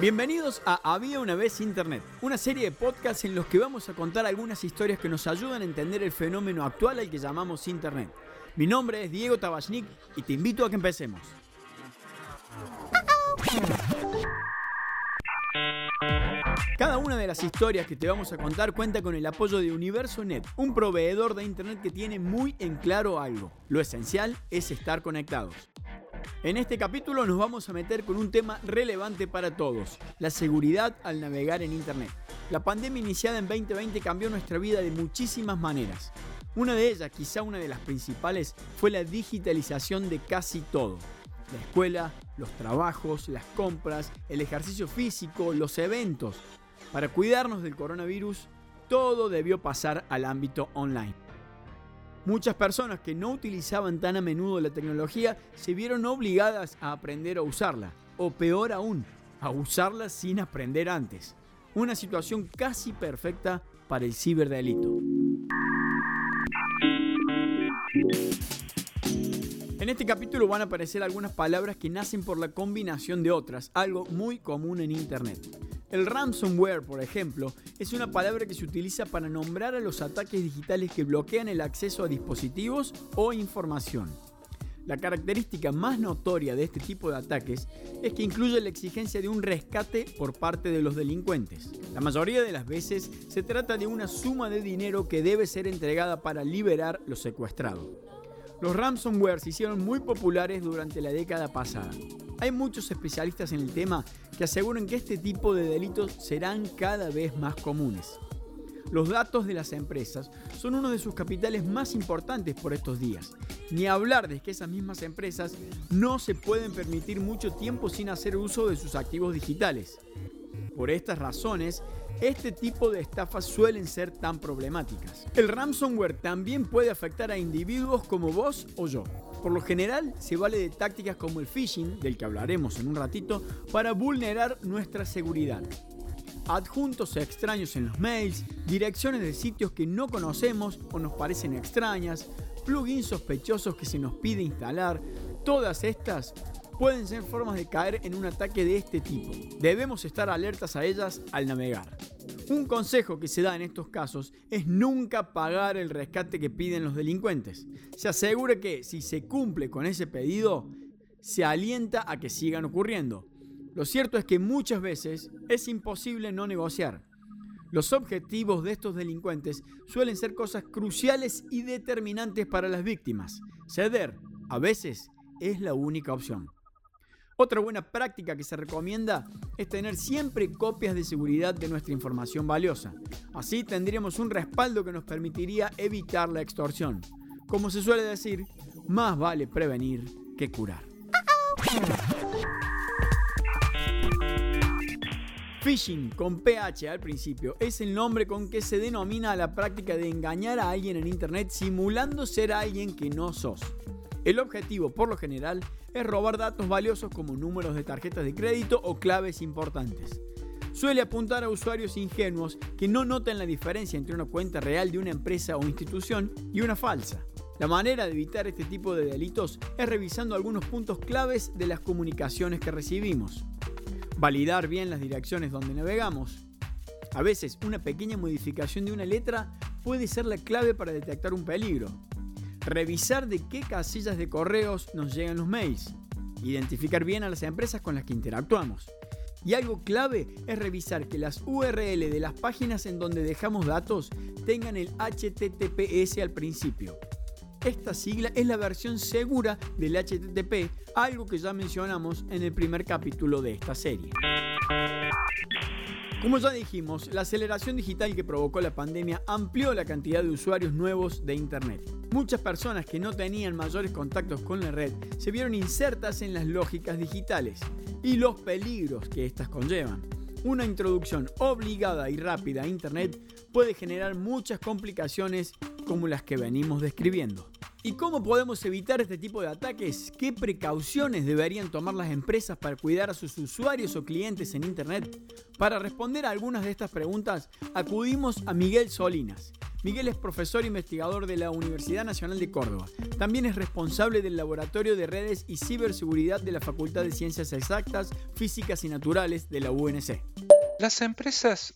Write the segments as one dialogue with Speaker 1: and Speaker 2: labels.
Speaker 1: Bienvenidos a Había una vez Internet, una serie de podcasts en los que vamos a contar algunas historias que nos ayudan a entender el fenómeno actual al que llamamos Internet. Mi nombre es Diego Tabachnik y te invito a que empecemos. Cada una de las historias que te vamos a contar cuenta con el apoyo de UniversoNet, un proveedor de Internet que tiene muy en claro algo. Lo esencial es estar conectados. En este capítulo nos vamos a meter con un tema relevante para todos, la seguridad al navegar en Internet. La pandemia iniciada en 2020 cambió nuestra vida de muchísimas maneras. Una de ellas, quizá una de las principales, fue la digitalización de casi todo. La escuela, los trabajos, las compras, el ejercicio físico, los eventos. Para cuidarnos del coronavirus, todo debió pasar al ámbito online. Muchas personas que no utilizaban tan a menudo la tecnología se vieron obligadas a aprender a usarla, o peor aún, a usarla sin aprender antes. Una situación casi perfecta para el ciberdelito. En este capítulo van a aparecer algunas palabras que nacen por la combinación de otras, algo muy común en Internet. El ransomware, por ejemplo, es una palabra que se utiliza para nombrar a los ataques digitales que bloquean el acceso a dispositivos o información. La característica más notoria de este tipo de ataques es que incluye la exigencia de un rescate por parte de los delincuentes. La mayoría de las veces se trata de una suma de dinero que debe ser entregada para liberar lo secuestrado. Los ransomware se hicieron muy populares durante la década pasada. Hay muchos especialistas en el tema que aseguran que este tipo de delitos serán cada vez más comunes. Los datos de las empresas son uno de sus capitales más importantes por estos días. Ni hablar de que esas mismas empresas no se pueden permitir mucho tiempo sin hacer uso de sus activos digitales. Por estas razones, este tipo de estafas suelen ser tan problemáticas. El ransomware también puede afectar a individuos como vos o yo. Por lo general, se vale de tácticas como el phishing, del que hablaremos en un ratito, para vulnerar nuestra seguridad. Adjuntos extraños en los mails, direcciones de sitios que no conocemos o nos parecen extrañas, plugins sospechosos que se nos pide instalar, todas estas pueden ser formas de caer en un ataque de este tipo. Debemos estar alertas a ellas al navegar. Un consejo que se da en estos casos es nunca pagar el rescate que piden los delincuentes. Se asegura que si se cumple con ese pedido, se alienta a que sigan ocurriendo. Lo cierto es que muchas veces es imposible no negociar. Los objetivos de estos delincuentes suelen ser cosas cruciales y determinantes para las víctimas. Ceder, a veces, es la única opción. Otra buena práctica que se recomienda es tener siempre copias de seguridad de nuestra información valiosa. Así tendríamos un respaldo que nos permitiría evitar la extorsión. Como se suele decir, más vale prevenir que curar. Phishing con PH al principio es el nombre con que se denomina la práctica de engañar a alguien en Internet simulando ser alguien que no sos. El objetivo, por lo general, es robar datos valiosos como números de tarjetas de crédito o claves importantes. Suele apuntar a usuarios ingenuos que no notan la diferencia entre una cuenta real de una empresa o institución y una falsa. La manera de evitar este tipo de delitos es revisando algunos puntos claves de las comunicaciones que recibimos. Validar bien las direcciones donde navegamos. A veces una pequeña modificación de una letra puede ser la clave para detectar un peligro revisar de qué casillas de correos nos llegan los mails, identificar bien a las empresas con las que interactuamos. Y algo clave es revisar que las URL de las páginas en donde dejamos datos tengan el HTTPS al principio. Esta sigla es la versión segura del HTTP, algo que ya mencionamos en el primer capítulo de esta serie. Como ya dijimos, la aceleración digital que provocó la pandemia amplió la cantidad de usuarios nuevos de Internet. Muchas personas que no tenían mayores contactos con la red se vieron insertas en las lógicas digitales y los peligros que éstas conllevan. Una introducción obligada y rápida a Internet puede generar muchas complicaciones como las que venimos describiendo. ¿Y cómo podemos evitar este tipo de ataques? ¿Qué precauciones deberían tomar las empresas para cuidar a sus usuarios o clientes en Internet? Para responder a algunas de estas preguntas, acudimos a Miguel Solinas, Miguel es profesor investigador de la Universidad Nacional de Córdoba. También es responsable del Laboratorio de Redes y Ciberseguridad de la Facultad de Ciencias Exactas, Físicas y Naturales de la UNC.
Speaker 2: Las empresas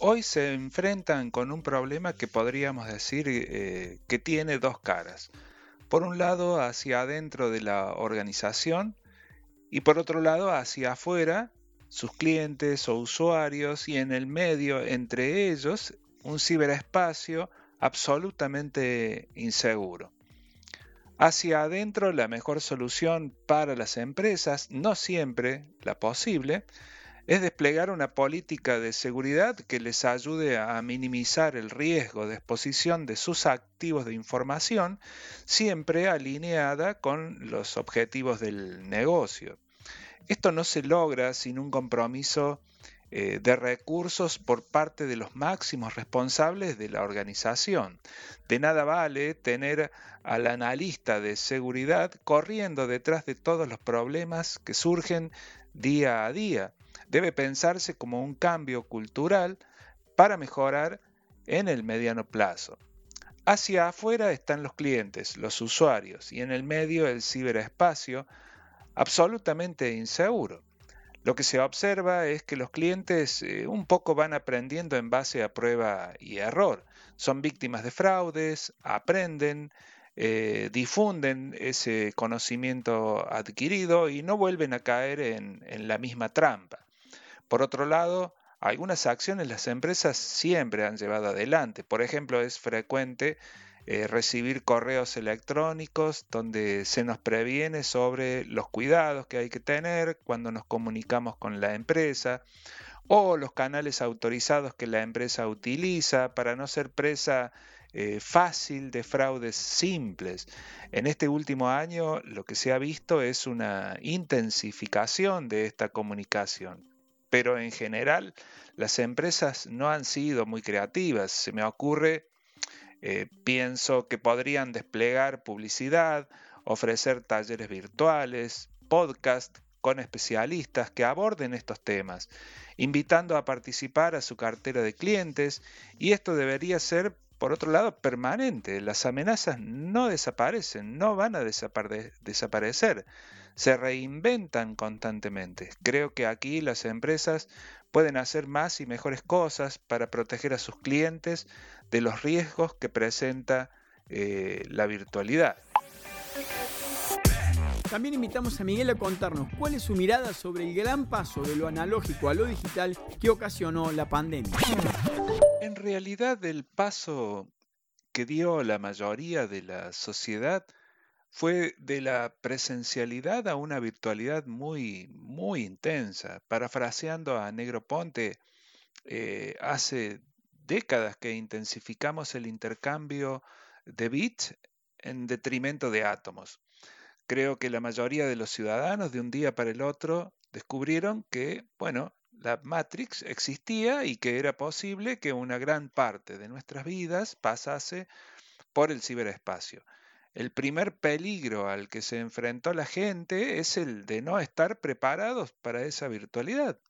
Speaker 2: hoy se enfrentan con un problema que podríamos decir eh, que tiene dos caras. Por un lado, hacia adentro de la organización y por otro lado, hacia afuera, sus clientes o usuarios y en el medio, entre ellos, un ciberespacio absolutamente inseguro. Hacia adentro, la mejor solución para las empresas, no siempre la posible, es desplegar una política de seguridad que les ayude a minimizar el riesgo de exposición de sus activos de información, siempre alineada con los objetivos del negocio. Esto no se logra sin un compromiso eh, de recursos por parte de los máximos responsables de la organización. De nada vale tener al analista de seguridad corriendo detrás de todos los problemas que surgen día a día debe pensarse como un cambio cultural para mejorar en el mediano plazo. Hacia afuera están los clientes, los usuarios, y en el medio el ciberespacio absolutamente inseguro. Lo que se observa es que los clientes eh, un poco van aprendiendo en base a prueba y error. Son víctimas de fraudes, aprenden, eh, difunden ese conocimiento adquirido y no vuelven a caer en la misma trampa. Por otro lado, algunas acciones las empresas siempre han llevado adelante. Por ejemplo, es frecuente eh, recibir correos electrónicos donde se nos previene sobre los cuidados que hay que tener cuando nos comunicamos con la empresa o los canales autorizados que la empresa utiliza para no ser presa eh, fácil de fraudes simples. En este último año lo que se ha visto es una intensificación de esta comunicación pero en general las empresas no han sido muy creativas. Se me ocurre, eh, pienso que podrían desplegar publicidad, ofrecer talleres virtuales, podcast con especialistas que aborden estos temas, invitando a participar a su cartera de clientes y esto debería ser, por otro lado, permanente. Las amenazas no desaparecen, no van a desaparecer se reinventan constantemente. Creo que aquí las empresas pueden hacer más y mejores cosas para proteger a sus clientes de los riesgos que presenta eh, la virtualidad.
Speaker 1: También invitamos a Miguel a contarnos cuál es su mirada sobre el gran paso de lo analógico a lo digital que ocasionó la pandemia.
Speaker 2: En realidad el paso que dio la mayoría de la sociedad fue de la presencialidad a una virtualidad muy, muy intensa. Parafraseando a Negro Ponte, eh, hace décadas que intensificamos el intercambio de bits en detrimento de átomos. Creo que la mayoría de los ciudadanos de un día para el otro descubrieron que, bueno, la Matrix existía y que era posible que una gran parte de nuestras vidas pasase por el ciberespacio. El primer peligro al que se enfrentó la gente es el de no estar preparados para esa virtualidad.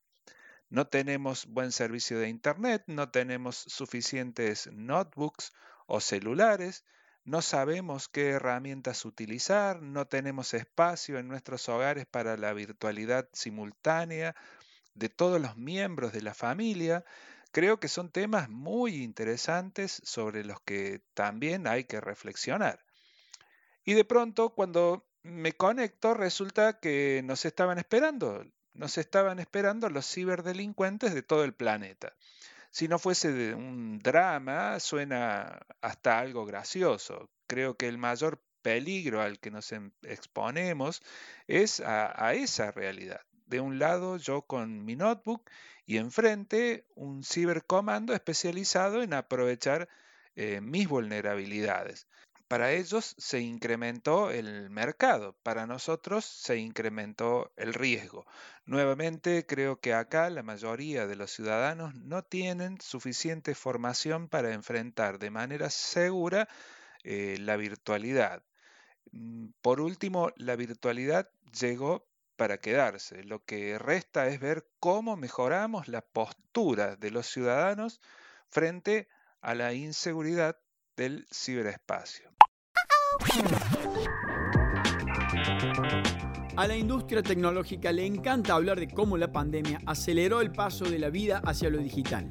Speaker 2: No tenemos buen servicio de Internet, no tenemos suficientes notebooks o celulares, no sabemos qué herramientas utilizar, no tenemos espacio en nuestros hogares para la virtualidad simultánea de todos los miembros de la familia. Creo que son temas muy interesantes sobre los que también hay que reflexionar. Y de pronto, cuando me conecto, resulta que nos estaban esperando, nos estaban esperando los ciberdelincuentes de todo el planeta. Si no fuese de un drama, suena hasta algo gracioso. Creo que el mayor peligro al que nos em, exponemos es a, esa realidad. De un lado, yo con mi notebook y enfrente un cibercomando especializado en aprovechar eh, mis vulnerabilidades. Para ellos se incrementó el mercado, para nosotros se incrementó el riesgo. Nuevamente creo que acá la mayoría de los ciudadanos no tienen suficiente formación para enfrentar de manera segura eh, la virtualidad. Mm, por último, la virtualidad llegó para quedarse. Lo que resta es ver cómo mejoramos la postura de los ciudadanos frente a la inseguridad del ciberespacio.
Speaker 1: A la industria tecnológica le encanta hablar de cómo la pandemia aceleró el paso de la vida hacia lo digital.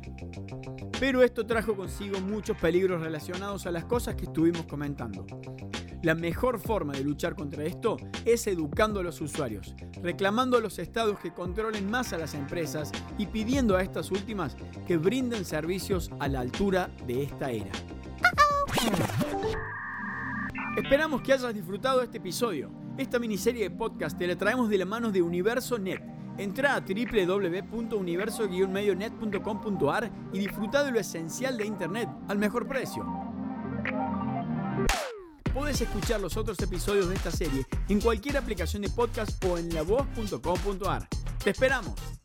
Speaker 1: Pero esto trajo consigo muchos peligros relacionados a las cosas que estuvimos comentando. La mejor forma de luchar contra esto es educando a los usuarios, reclamando a los estados que controlen más a las empresas y pidiendo a estas últimas que brinden servicios a la altura de esta era. Esperamos que hayas disfrutado este episodio. Esta miniserie de podcast te la traemos de la mano de Universo Net. Entra a www.universo-medionet.com.ar y disfruta de lo esencial de Internet al mejor precio. Puedes escuchar los otros episodios de esta serie en cualquier aplicación de podcast o en lavoz.com.ar. ¡Te esperamos!